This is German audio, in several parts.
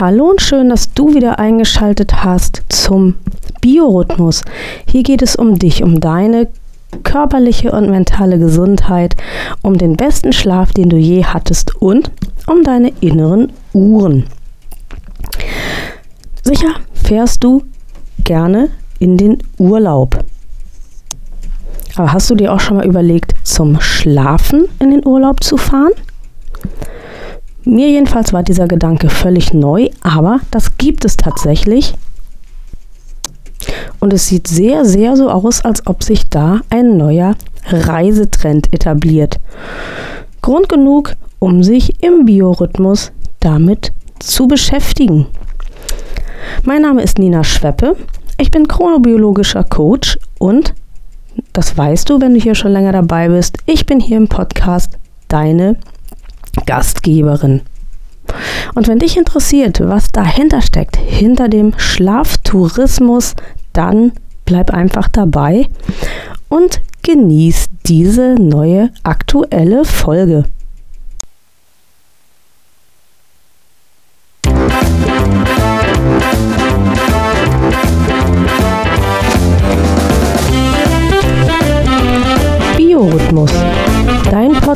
Hallo und schön, dass du wieder eingeschaltet hast zum Biorhythmus. Hier geht es um dich, um deine körperliche und mentale Gesundheit, um den besten Schlaf, den du je hattest und um deine inneren Uhren. Sicher fährst du gerne in den Urlaub. Aber hast du dir auch schon mal überlegt, zum Schlafen in den Urlaub zu fahren? Mir jedenfalls war dieser Gedanke völlig neu, aber das gibt es tatsächlich. Und es sieht sehr, sehr so aus, als ob sich da ein neuer Reisetrend etabliert. Grund genug, um sich im Biorhythmus damit zu beschäftigen. Mein Name ist Nina Schweppe. Ich bin chronobiologischer Coach und, das weißt du, wenn du hier schon länger dabei bist, ich bin hier im Podcast deine Gastgeberin. Und wenn dich interessiert, was dahinter steckt, hinter dem Schlaftourismus, dann bleib einfach dabei und genieß diese neue aktuelle Folge.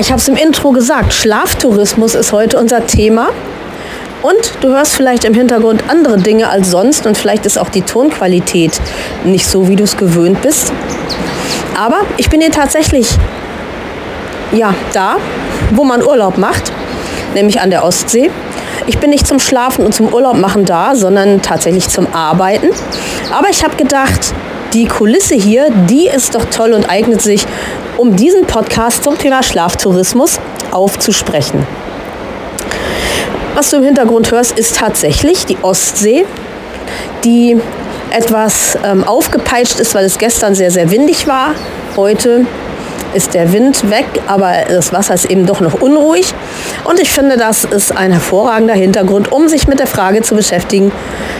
Ich habe es im Intro gesagt, Schlaftourismus ist heute unser Thema. Und du hörst vielleicht im Hintergrund andere Dinge als sonst und vielleicht ist auch die Tonqualität nicht so, wie du es gewöhnt bist. Aber ich bin hier tatsächlich ja, da, wo man Urlaub macht, nämlich an der Ostsee. Ich bin nicht zum Schlafen und zum Urlaub machen da, sondern tatsächlich zum Arbeiten. Aber ich habe gedacht, die Kulisse hier, die ist doch toll und eignet sich, um diesen Podcast zum Thema Schlaftourismus aufzusprechen. Was du im Hintergrund hörst, ist tatsächlich die Ostsee, die etwas ähm, aufgepeitscht ist, weil es gestern sehr, sehr windig war. Heute ist der Wind weg, aber das Wasser ist eben doch noch unruhig. Und ich finde, das ist ein hervorragender Hintergrund, um sich mit der Frage zu beschäftigen,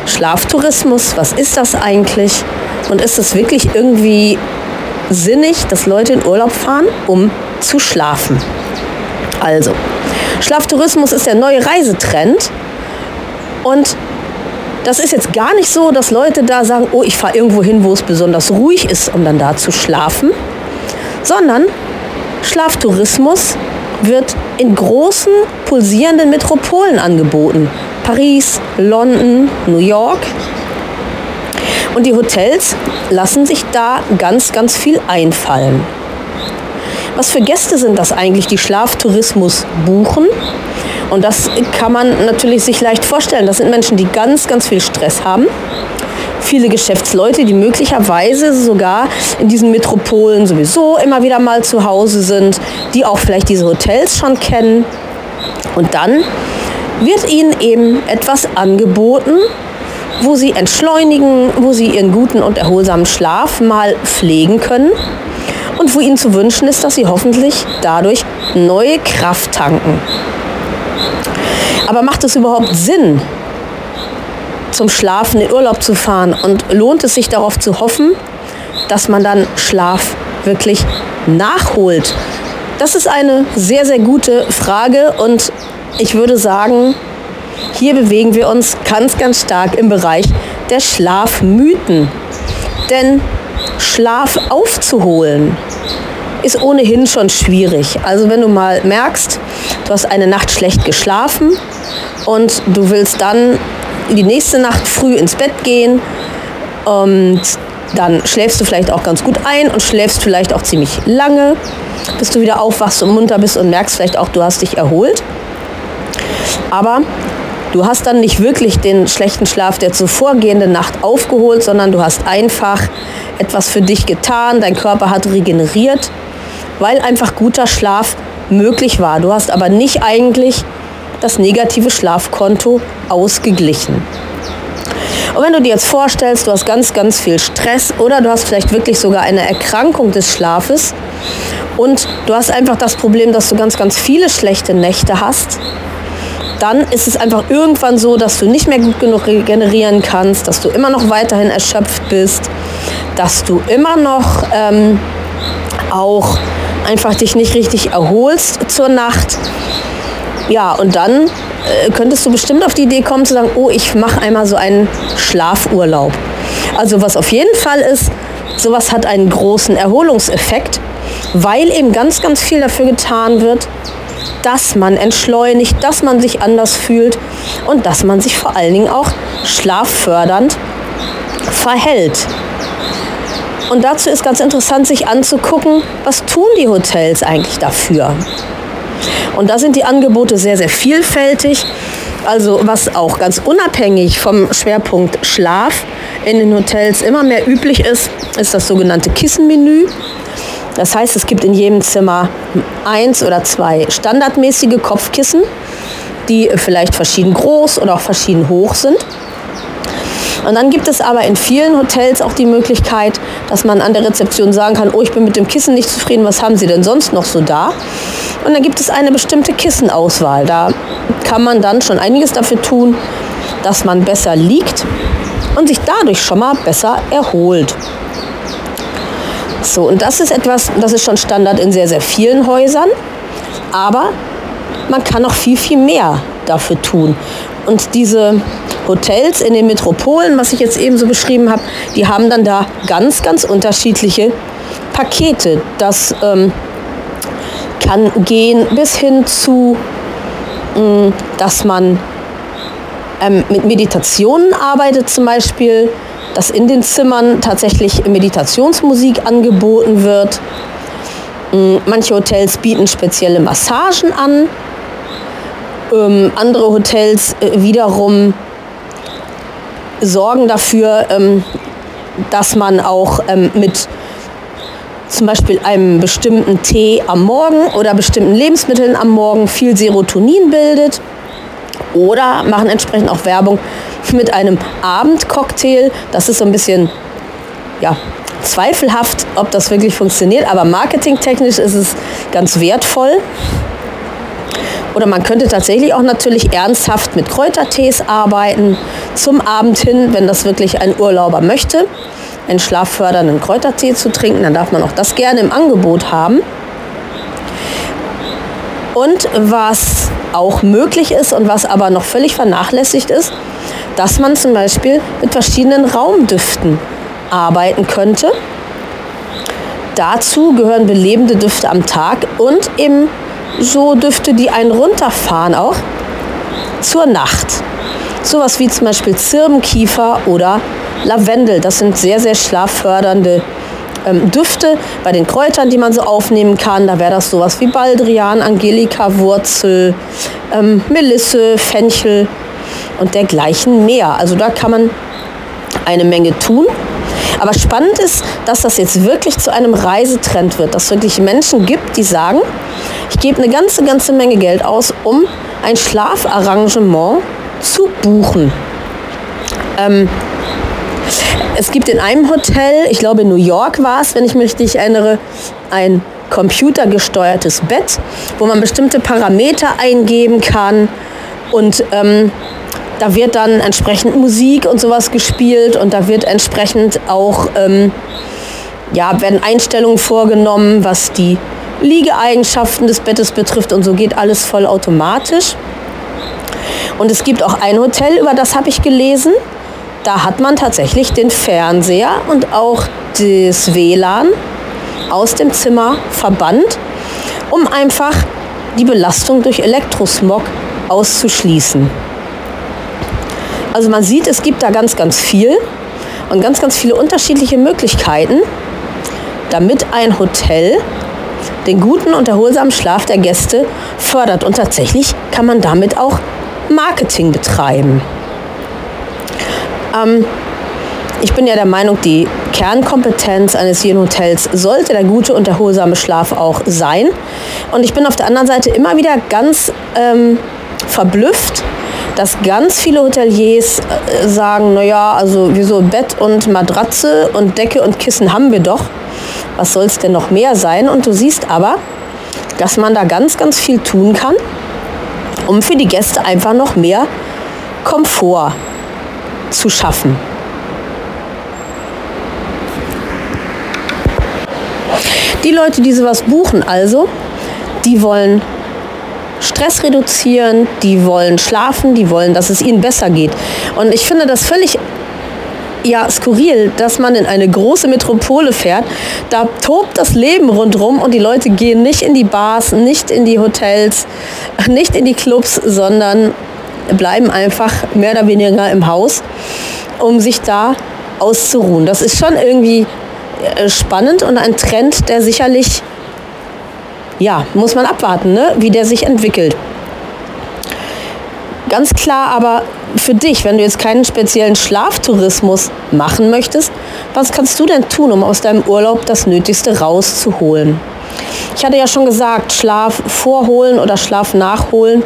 Schlaftourismus, was ist das eigentlich? Und ist es wirklich irgendwie sinnig, dass Leute in Urlaub fahren, um zu schlafen. Also, Schlaftourismus ist der neue Reisetrend und das ist jetzt gar nicht so, dass Leute da sagen, oh, ich fahre irgendwo hin, wo es besonders ruhig ist, um dann da zu schlafen, sondern Schlaftourismus wird in großen, pulsierenden Metropolen angeboten. Paris, London, New York. Und die Hotels lassen sich da ganz, ganz viel einfallen. Was für Gäste sind das eigentlich, die Schlaftourismus buchen? Und das kann man natürlich sich leicht vorstellen. Das sind Menschen, die ganz, ganz viel Stress haben. Viele Geschäftsleute, die möglicherweise sogar in diesen Metropolen sowieso immer wieder mal zu Hause sind, die auch vielleicht diese Hotels schon kennen. Und dann wird ihnen eben etwas angeboten, wo sie entschleunigen, wo sie ihren guten und erholsamen Schlaf mal pflegen können und wo ihnen zu wünschen ist, dass sie hoffentlich dadurch neue Kraft tanken. Aber macht es überhaupt Sinn, zum Schlafen in Urlaub zu fahren und lohnt es sich darauf zu hoffen, dass man dann Schlaf wirklich nachholt? Das ist eine sehr, sehr gute Frage und ich würde sagen, hier bewegen wir uns ganz, ganz stark im Bereich der Schlafmythen. Denn Schlaf aufzuholen ist ohnehin schon schwierig. Also wenn du mal merkst, du hast eine Nacht schlecht geschlafen und du willst dann die nächste Nacht früh ins Bett gehen und dann schläfst du vielleicht auch ganz gut ein und schläfst vielleicht auch ziemlich lange, bis du wieder aufwachst und munter bist und merkst vielleicht auch, du hast dich erholt. Aber Du hast dann nicht wirklich den schlechten Schlaf der zuvorgehende Nacht aufgeholt, sondern du hast einfach etwas für dich getan, dein Körper hat regeneriert, weil einfach guter Schlaf möglich war. Du hast aber nicht eigentlich das negative Schlafkonto ausgeglichen. Und wenn du dir jetzt vorstellst, du hast ganz, ganz viel Stress oder du hast vielleicht wirklich sogar eine Erkrankung des Schlafes und du hast einfach das Problem, dass du ganz, ganz viele schlechte Nächte hast, dann ist es einfach irgendwann so, dass du nicht mehr gut genug regenerieren kannst, dass du immer noch weiterhin erschöpft bist, dass du immer noch ähm, auch einfach dich nicht richtig erholst zur Nacht. Ja, und dann äh, könntest du bestimmt auf die Idee kommen zu sagen, oh, ich mache einmal so einen Schlafurlaub. Also was auf jeden Fall ist, sowas hat einen großen Erholungseffekt, weil eben ganz, ganz viel dafür getan wird, dass man entschleunigt, dass man sich anders fühlt und dass man sich vor allen Dingen auch schlaffördernd verhält. Und dazu ist ganz interessant, sich anzugucken, was tun die Hotels eigentlich dafür. Und da sind die Angebote sehr, sehr vielfältig. Also was auch ganz unabhängig vom Schwerpunkt Schlaf in den Hotels immer mehr üblich ist, ist das sogenannte Kissenmenü. Das heißt, es gibt in jedem Zimmer eins oder zwei standardmäßige Kopfkissen, die vielleicht verschieden groß oder auch verschieden hoch sind. Und dann gibt es aber in vielen Hotels auch die Möglichkeit, dass man an der Rezeption sagen kann, oh, ich bin mit dem Kissen nicht zufrieden, was haben Sie denn sonst noch so da? Und dann gibt es eine bestimmte Kissenauswahl. Da kann man dann schon einiges dafür tun, dass man besser liegt und sich dadurch schon mal besser erholt. So, und das ist etwas, das ist schon Standard in sehr, sehr vielen Häusern. Aber man kann noch viel, viel mehr dafür tun. Und diese Hotels in den Metropolen, was ich jetzt eben so beschrieben habe, die haben dann da ganz, ganz unterschiedliche Pakete. Das ähm, kann gehen bis hin zu, mh, mm, dass man ähm, mit Meditationen arbeitet zum Beispiel, dass in den Zimmern tatsächlich Meditationsmusik angeboten wird. Mm, manche Hotels bieten spezielle Massagen an. Ähm, andere Hotels äh, wiederum sorgen dafür, ähm, dass man auch ähm, mit zum Beispiel einem bestimmten Tee am Morgen oder bestimmten Lebensmitteln am Morgen viel Serotonin bildet. Oder machen entsprechend auch Werbung mit einem Abendcocktail. Das ist so ein bisschen ja, zweifelhaft, ob das wirklich funktioniert, aber marketingtechnisch ist es ganz wertvoll. Oder man könnte tatsächlich auch natürlich ernsthaft mit Kräutertees arbeiten, zum Abend hin, wenn das wirklich ein Urlauber möchte, einen schlaffördernden Kräutertee zu trinken, dann darf man auch das gerne im Angebot haben. Und was auch möglich ist und was aber noch völlig vernachlässigt ist, dass man zum Beispiel mit verschiedenen Raumdüften arbeiten könnte. Dazu gehören belebende Düfte am Tag und eben so Düfte, die einen runterfahren auch zur Nacht. Sowas wie zum Beispiel Zirbenkiefer oder Lavendel. Das sind sehr, sehr schlaffördernde ähm, Düfte. Bei den Kräutern, die man so aufnehmen kann, da wäre das sowas wie Baldrian, Angelika, Wurzel, ähm, Melisse, Fenchel und dergleichen mehr. Also da kann man eine Menge tun. Aber spannend ist, dass das jetzt wirklich zu einem Reisetrend wird, dass es wirklich Menschen gibt, die sagen, ich gebe eine ganze, ganze Menge Geld aus, um ein Schlafarrangement zu buchen. Ähm, es gibt in einem Hotel, ich glaube in New York war es, wenn ich mich richtig erinnere, ein computergesteuertes Bett, wo man bestimmte Parameter eingeben kann und ähm, da wird dann entsprechend Musik und sowas gespielt und da wird entsprechend auch ähm, ja, werden Einstellungen vorgenommen, was die Liegeeigenschaften des Bettes betrifft und so geht alles voll automatisch. Und es gibt auch ein Hotel, über das habe ich gelesen. Da hat man tatsächlich den Fernseher und auch das WLAN aus dem Zimmer verbannt, um einfach die Belastung durch Elektrosmog auszuschließen. Also man sieht, es gibt da ganz, ganz viel und ganz, ganz viele unterschiedliche Möglichkeiten, damit ein Hotel den guten und erholsamen Schlaf der Gäste fördert. Und tatsächlich kann man damit auch Marketing betreiben. Ähm, ich bin ja der Meinung, die Kernkompetenz eines jeden Hotels sollte der gute und erholsame Schlaf auch sein. Und ich bin auf der anderen Seite immer wieder ganz ähm, verblüfft, dass ganz viele Hoteliers äh, sagen, naja, also wieso Bett und Matratze und Decke und Kissen haben wir doch. Was soll es denn noch mehr sein? Und du siehst aber, dass man da ganz, ganz viel tun kann, um für die Gäste einfach noch mehr Komfort zu schaffen. Die Leute, die sowas buchen, also, die wollen Stress reduzieren, die wollen schlafen, die wollen, dass es ihnen besser geht. Und ich finde das völlig ja, skurril, dass man in eine große Metropole fährt. Da tobt das Leben rundherum und die Leute gehen nicht in die Bars, nicht in die Hotels, nicht in die Clubs, sondern bleiben einfach mehr oder weniger im Haus, um sich da auszuruhen. Das ist schon irgendwie äh, spannend und ein Trend, der sicherlich, ja, muss man abwarten, ne? wie der sich entwickelt. Ganz klar aber für dich, wenn du jetzt keinen speziellen Schlaftourismus machen möchtest, was kannst du denn tun, um aus deinem Urlaub das Nötigste rauszuholen? Ich hatte ja schon gesagt, Schlaf vorholen oder Schlaf nachholen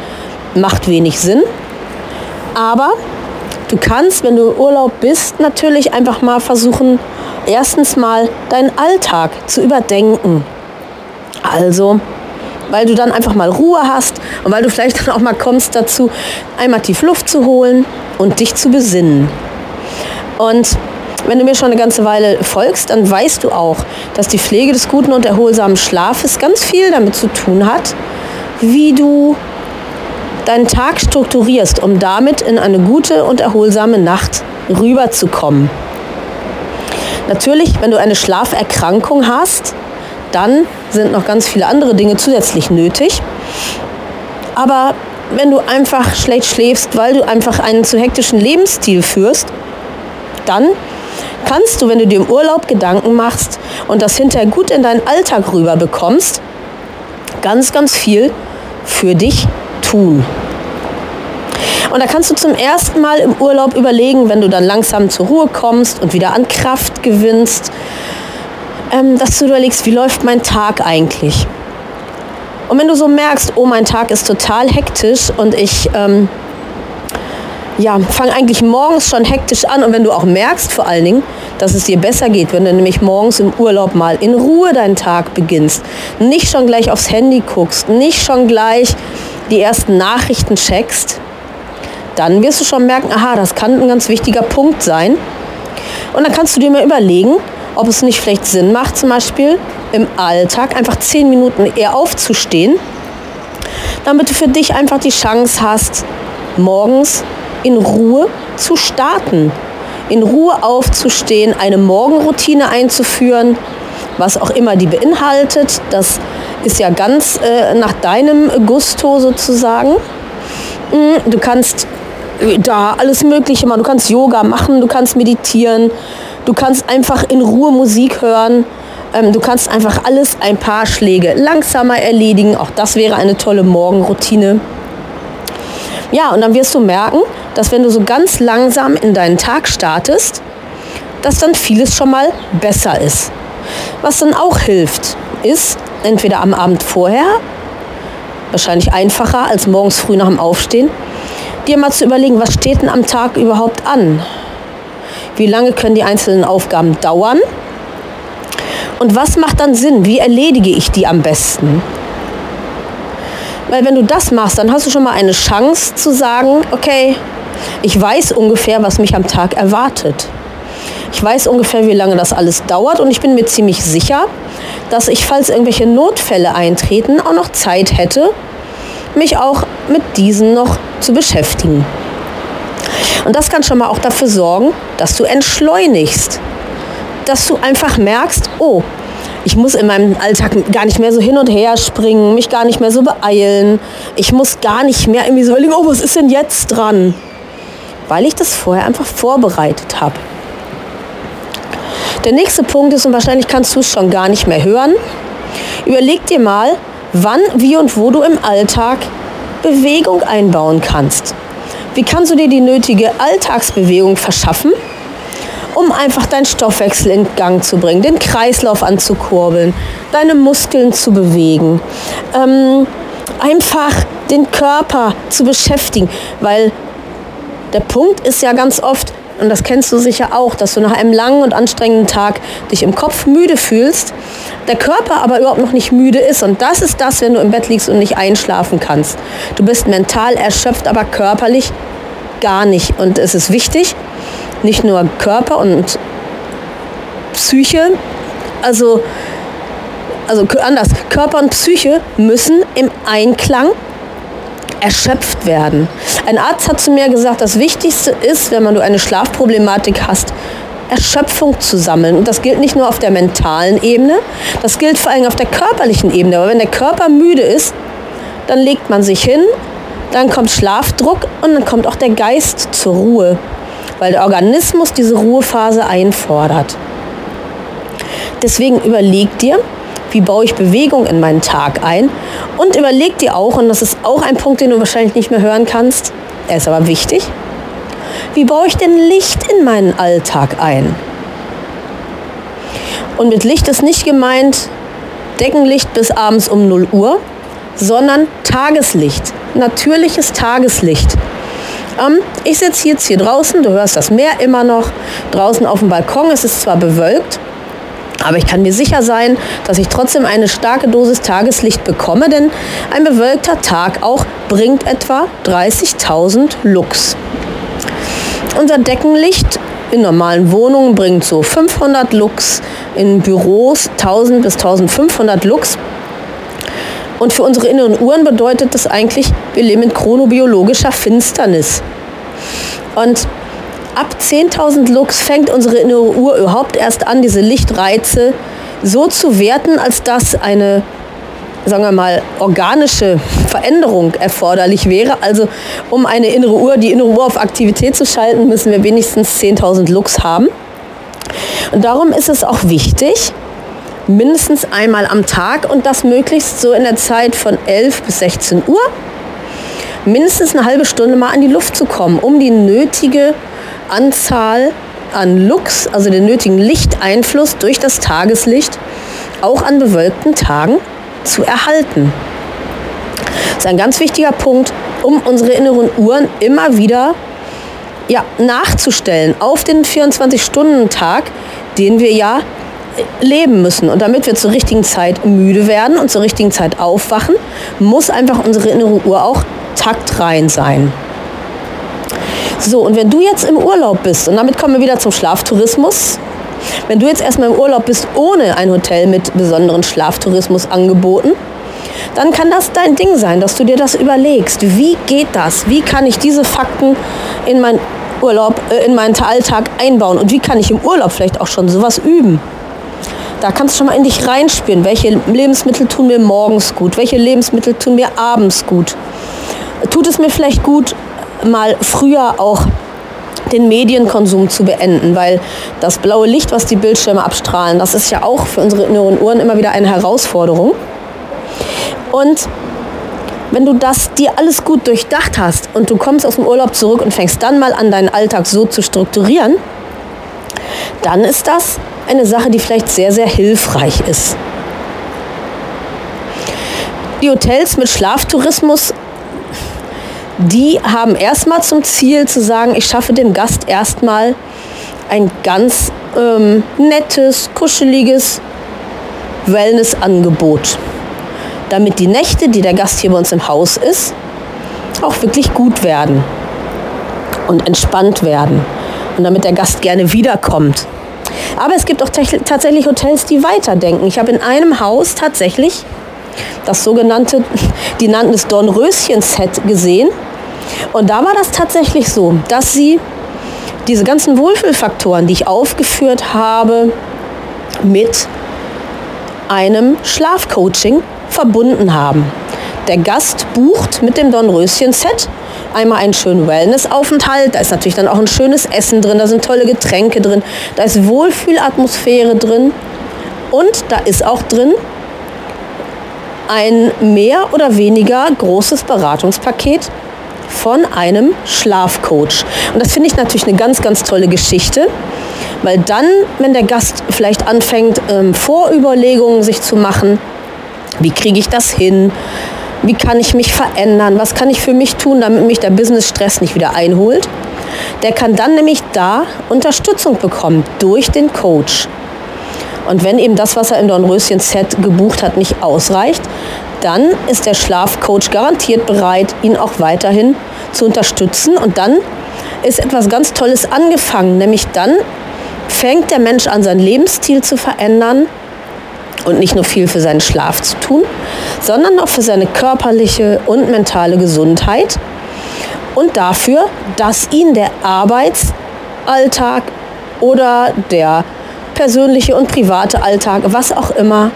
macht wenig Sinn. Aber du kannst, wenn du im Urlaub bist, natürlich einfach mal versuchen, erstens mal deinen Alltag zu überdenken. Also, weil du dann einfach mal Ruhe hast und weil du vielleicht dann auch mal kommst dazu, einmal tief Luft zu holen und dich zu besinnen. Und wenn du mir schon eine ganze Weile folgst, dann weißt du auch, dass die Pflege des guten und erholsamen Schlafes ganz viel damit zu tun hat, wie du deinen Tag strukturierst, um damit in eine gute und erholsame Nacht rüberzukommen. Natürlich, wenn du eine Schlaferkrankung hast, dann sind noch ganz viele andere Dinge zusätzlich nötig. Aber wenn du einfach schlecht schläfst, weil du einfach einen zu hektischen Lebensstil führst, dann kannst du, wenn du dir im Urlaub Gedanken machst und das hinterher gut in deinen Alltag rüber bekommst, ganz, ganz viel für dich tun. Und da kannst du zum ersten Mal im Urlaub überlegen, wenn du dann langsam zur Ruhe kommst und wieder an Kraft gewinnst, ähm, dass du überlegst, wie läuft mein Tag eigentlich? Und wenn du so merkst, oh, mein Tag ist total hektisch und ich ähm, ja, fange eigentlich morgens schon hektisch an und wenn du auch merkst vor allen Dingen, dass es dir besser geht, wenn du nämlich morgens im Urlaub mal in Ruhe deinen Tag beginnst, nicht schon gleich aufs Handy guckst, nicht schon gleich die ersten Nachrichten checkst, dann wirst du schon merken, aha, das kann ein ganz wichtiger Punkt sein. Und dann kannst du dir mal überlegen, ob es nicht vielleicht Sinn macht, zum Beispiel im Alltag einfach zehn Minuten eher aufzustehen, damit du für dich einfach die Chance hast, morgens in Ruhe zu starten, in Ruhe aufzustehen, eine Morgenroutine einzuführen, was auch immer die beinhaltet. Das ist ja ganz äh, nach deinem Gusto sozusagen. Mm, du kannst da alles Mögliche machen. Du kannst Yoga machen, du kannst meditieren, du kannst einfach in Ruhe Musik hören. Ähm, du kannst einfach alles ein paar Schläge langsamer erledigen. Auch das wäre eine tolle Morgenroutine. Ja, und dann wirst du merken, dass wenn du so ganz langsam in deinen Tag startest, dass dann vieles schon mal besser ist. Was dann auch hilft, ist entweder am Abend vorher, wahrscheinlich einfacher als morgens früh nach dem Aufstehen, dir mal zu überlegen, was steht denn am Tag überhaupt an? Wie lange können die einzelnen Aufgaben dauern? Und was macht dann Sinn? Wie erledige ich die am besten? Weil wenn du das machst, dann hast du schon mal eine Chance zu sagen, okay, ich weiß ungefähr, was mich am Tag erwartet. Ich weiß ungefähr, wie lange das alles dauert und ich bin mir ziemlich sicher, dass ich, falls irgendwelche Notfälle eintreten, auch noch Zeit hätte, mich auch mit diesen noch zu beschäftigen. Und das kann schon mal auch dafür sorgen, dass du entschleunigst. Dass du einfach merkst, oh, ich muss in meinem Alltag gar nicht mehr so hin und her springen, mich gar nicht mehr so beeilen. Ich muss gar nicht mehr irgendwie so überlegen, oh, was ist denn jetzt dran? Weil ich das vorher einfach vorbereitet habe. Der nächste Punkt ist, und wahrscheinlich kannst du es schon gar nicht mehr hören, überleg dir mal, wann, wie und wo du im Alltag Bewegung einbauen kannst. Wie kannst du dir die nötige Alltagsbewegung verschaffen, um einfach deinen Stoffwechsel in Gang zu bringen, den Kreislauf anzukurbeln, deine Muskeln zu bewegen, ähm, einfach den Körper zu beschäftigen, weil der Punkt ist ja ganz oft, und das kennst du sicher auch, dass du nach einem langen und anstrengenden Tag dich im Kopf müde fühlst, der Körper aber überhaupt noch nicht müde ist. Und das ist das, wenn du im Bett liegst und nicht einschlafen kannst. Du bist mental erschöpft, aber körperlich gar nicht. Und es ist wichtig, nicht nur Körper und Psyche, also, also anders, Körper und Psyche müssen im Einklang erschöpft werden. Ein Arzt hat zu mir gesagt, das Wichtigste ist, wenn man du eine Schlafproblematik hast, Erschöpfung zu sammeln. Und das gilt nicht nur auf der mentalen Ebene, das gilt vor allem auf der körperlichen Ebene. Aber wenn der Körper müde ist, dann legt man sich hin, dann kommt Schlafdruck und dann kommt auch der Geist zur Ruhe, weil der Organismus diese Ruhephase einfordert. Deswegen überleg dir, wie baue ich Bewegung in meinen Tag ein und überleg dir auch, und das ist auch ein Punkt, den du wahrscheinlich nicht mehr hören kannst, er ist aber wichtig, wie baue ich denn Licht in meinen Alltag ein? Und mit Licht ist nicht gemeint Deckenlicht bis abends um 0 Uhr, sondern Tageslicht, natürliches Tageslicht. Ähm, ich sitze jetzt hier draußen, du hörst das Meer immer noch, draußen auf dem Balkon, es ist zwar bewölkt, aber ich kann mir sicher sein, dass ich trotzdem eine starke Dosis Tageslicht bekomme, denn ein bewölkter Tag auch bringt etwa 30.000 Lux. Unser Deckenlicht in normalen Wohnungen bringt so 500 Lux, in Büros 1000 bis 1500 Lux. Und für unsere inneren Uhren bedeutet das eigentlich, wir leben in chronobiologischer Finsternis. Und ab 10.000 Lux fängt unsere innere Uhr überhaupt erst an, diese Lichtreize so zu werten, als dass eine, sagen wir mal, organische Veränderung erforderlich wäre. Also um eine innere Uhr, die innere Uhr auf Aktivität zu schalten, müssen wir wenigstens 10.000 Lux haben. Und darum ist es auch wichtig, mindestens einmal am Tag und das möglichst so in der Zeit von 11 bis 16 Uhr, mindestens eine halbe Stunde mal an die Luft zu kommen, um die nötige Anzahl an Lux, also den nötigen Lichteinfluss durch das Tageslicht, auch an bewölkten Tagen zu erhalten. Das ist ein ganz wichtiger Punkt, um unsere inneren Uhren immer wieder ja, nachzustellen auf den 24-Stunden-Tag, den wir ja leben müssen. Und damit wir zur richtigen Zeit müde werden und zur richtigen Zeit aufwachen, muss einfach unsere innere Uhr auch taktrein sein. So, und wenn du jetzt im Urlaub bist, und damit kommen wir wieder zum Schlaftourismus, wenn du jetzt erstmal im Urlaub bist ohne ein Hotel mit besonderen Schlaftourismusangeboten, dann kann das dein Ding sein, dass du dir das überlegst. Wie geht das? Wie kann ich diese Fakten in meinen Urlaub, äh, in meinen Alltag einbauen? Und wie kann ich im Urlaub vielleicht auch schon sowas üben? Da kannst du schon mal in dich reinspüren. Welche Lebensmittel tun mir morgens gut? Welche Lebensmittel tun mir abends gut? Tut es mir vielleicht gut, mal früher auch den Medienkonsum zu beenden, weil das blaue Licht, was die Bildschirme abstrahlen, das ist ja auch für unsere inneren Uhren immer wieder eine Herausforderung. Und wenn du das dir alles gut durchdacht hast und du kommst aus dem Urlaub zurück und fängst dann mal an, deinen Alltag so zu strukturieren, dann ist das eine Sache, die vielleicht sehr, sehr hilfreich ist. Die Hotels mit Schlaftourismus die haben erstmal zum Ziel zu sagen, ich schaffe dem Gast erstmal ein ganz ähm, nettes, kuscheliges Wellnessangebot, damit die Nächte, die der Gast hier bei uns im Haus ist, auch wirklich gut werden und entspannt werden und damit der Gast gerne wiederkommt. Aber es gibt auch tatsächlich Hotels, die weiterdenken. Ich habe in einem Haus tatsächlich das sogenannte, die nannten es Dornröschen-Set gesehen. Und da war das tatsächlich so, dass sie diese ganzen Wohlfühlfaktoren, die ich aufgeführt habe, mit einem Schlafcoaching verbunden haben. Der Gast bucht mit dem Dornröschen-Set einmal einen schönen Wellness-Aufenthalt. Da ist natürlich dann auch ein schönes Essen drin, da sind tolle Getränke drin, da ist Wohlfühlatmosphäre drin und da ist auch drin ein mehr oder weniger großes Beratungspaket von einem Schlafcoach. Und das finde ich natürlich eine ganz, ganz tolle Geschichte, weil dann, wenn der Gast vielleicht anfängt, ähm, Vorüberlegungen sich zu machen, wie kriege ich das hin? Wie kann ich mich verändern? Was kann ich für mich tun, damit mich der Business-Stress nicht wieder einholt? Der kann dann nämlich da Unterstützung bekommen durch den Coach. Und wenn eben das, was er im Dornröschen-Set gebucht hat, nicht ausreicht, dann ist der Schlafcoach garantiert bereit, ihn auch weiterhin zu unterstützen. Und dann ist etwas ganz Tolles angefangen, nämlich dann fängt der Mensch an, sein Lebensstil zu verändern und nicht nur viel für seinen Schlaf zu tun, sondern auch für seine körperliche und mentale Gesundheit und dafür, dass ihn der Arbeitsalltag oder der persönliche und private Alltag, was auch immer,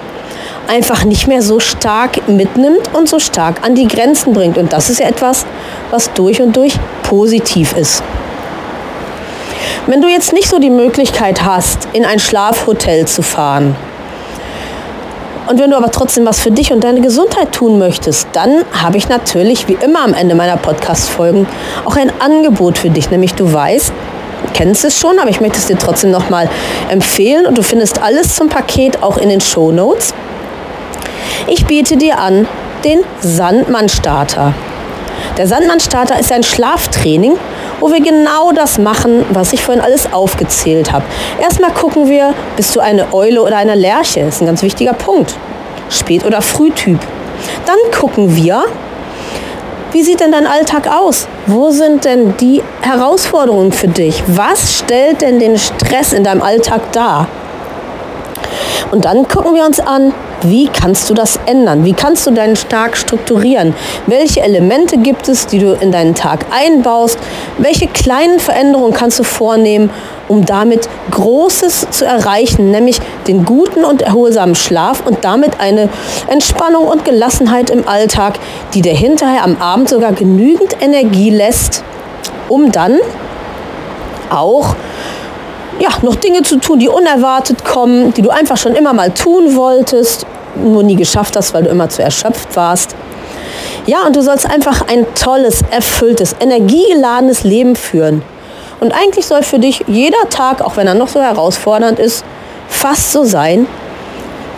einfach nicht mehr so stark mitnimmt und so stark an die Grenzen bringt. Und das ist ja etwas, was durch und durch positiv ist. Wenn du jetzt nicht so die Möglichkeit hast, in ein Schlafhotel zu fahren, und wenn du aber trotzdem was für dich und deine Gesundheit tun möchtest, dann habe ich natürlich, wie immer am Ende meiner Podcast-Folgen, auch ein Angebot für dich. Nämlich du weißt, kennst es schon, aber ich möchte es dir trotzdem nochmal empfehlen und du findest alles zum Paket auch in den Show Notes. Ich biete dir an den Sandmann-Starter. Der Sandmann-Starter ist ein Schlaftraining, wo wir genau das machen, was ich vorhin alles aufgezählt habe. Erstmal gucken wir, bist du eine Eule oder eine Lerche? Das ist ein ganz wichtiger Punkt. Spät- oder Frühtyp. Dann gucken wir, wie sieht denn dein Alltag aus? Wo sind denn die Herausforderungen für dich? Was stellt denn den Stress in deinem Alltag dar? Und dann gucken wir uns an, wie kannst du das ändern? Wie kannst du deinen Tag strukturieren? Welche Elemente gibt es, die du in deinen Tag einbaust? Welche kleinen Veränderungen kannst du vornehmen, um damit Großes zu erreichen, nämlich den guten und erholsamen Schlaf und damit eine Entspannung und Gelassenheit im Alltag, die dir hinterher am Abend sogar genügend Energie lässt, um dann auch ja, noch Dinge zu tun, die unerwartet kommen, die du einfach schon immer mal tun wolltest, nur nie geschafft hast, weil du immer zu erschöpft warst. Ja, und du sollst einfach ein tolles, erfülltes, energiegeladenes Leben führen. Und eigentlich soll für dich jeder Tag, auch wenn er noch so herausfordernd ist, fast so sein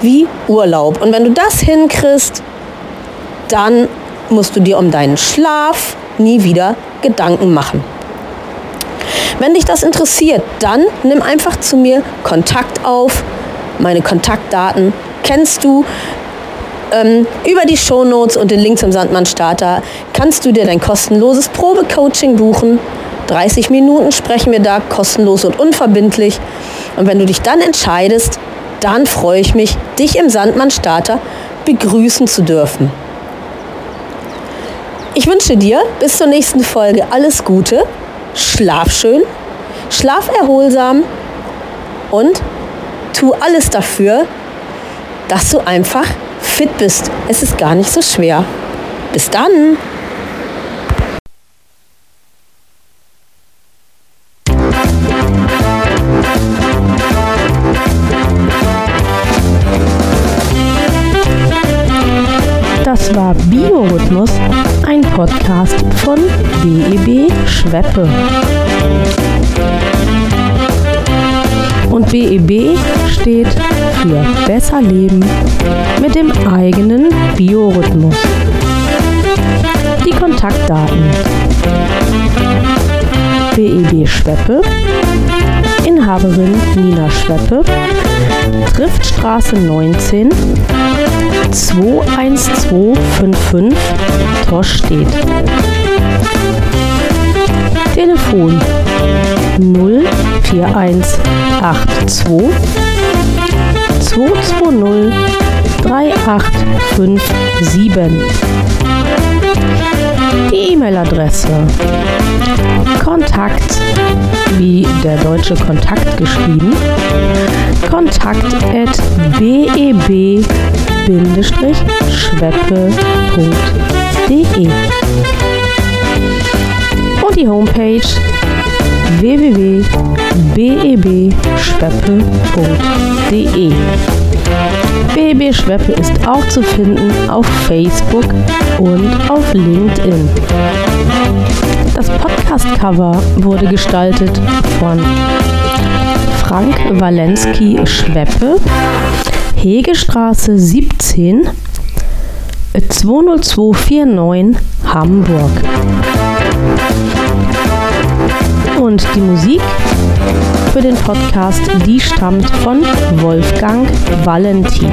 wie Urlaub. Und wenn du das hinkriegst, dann musst du dir um deinen Schlaf nie wieder Gedanken machen. Wenn dich das interessiert, dann nimm einfach zu mir Kontakt auf. Meine Kontaktdaten kennst du. Ähm, über die Shownotes und den Link zum Sandmann Starter kannst du dir dein kostenloses Probecoaching buchen. 30 Minuten sprechen wir da kostenlos und unverbindlich. Und wenn du dich dann entscheidest, dann freue ich mich, dich im Sandmann Starter begrüßen zu dürfen. Ich wünsche dir bis zur nächsten Folge alles Gute schlaf schön, schlaf erholsam und tu alles dafür, dass du einfach fit bist. Es ist gar nicht so schwer. Bis dann! Das war Biorhythmus, ein Podcast von Schweppe. Und BEB steht für Besser Leben mit dem eigenen Biorhythmus. Die Kontaktdaten. BEB Schweppe, Inhaberin Nina Schweppe, Triftstraße 19, 21255 Torstedt. Telefon. 04182 220 3857. Die E-Mail-Adresse. Kontakt wie der deutsche Kontakt geschrieben. Kontakt at beb-schweppe.de die Homepage www.bebschweppe.de BB Schweppe ist auch zu finden auf Facebook und auf LinkedIn. Das Podcast-Cover wurde gestaltet von Frank Walensky Schweppe, Hegestraße 17, 20249 Hamburg. Und die Musik für den Podcast, die stammt von Wolfgang Valentin.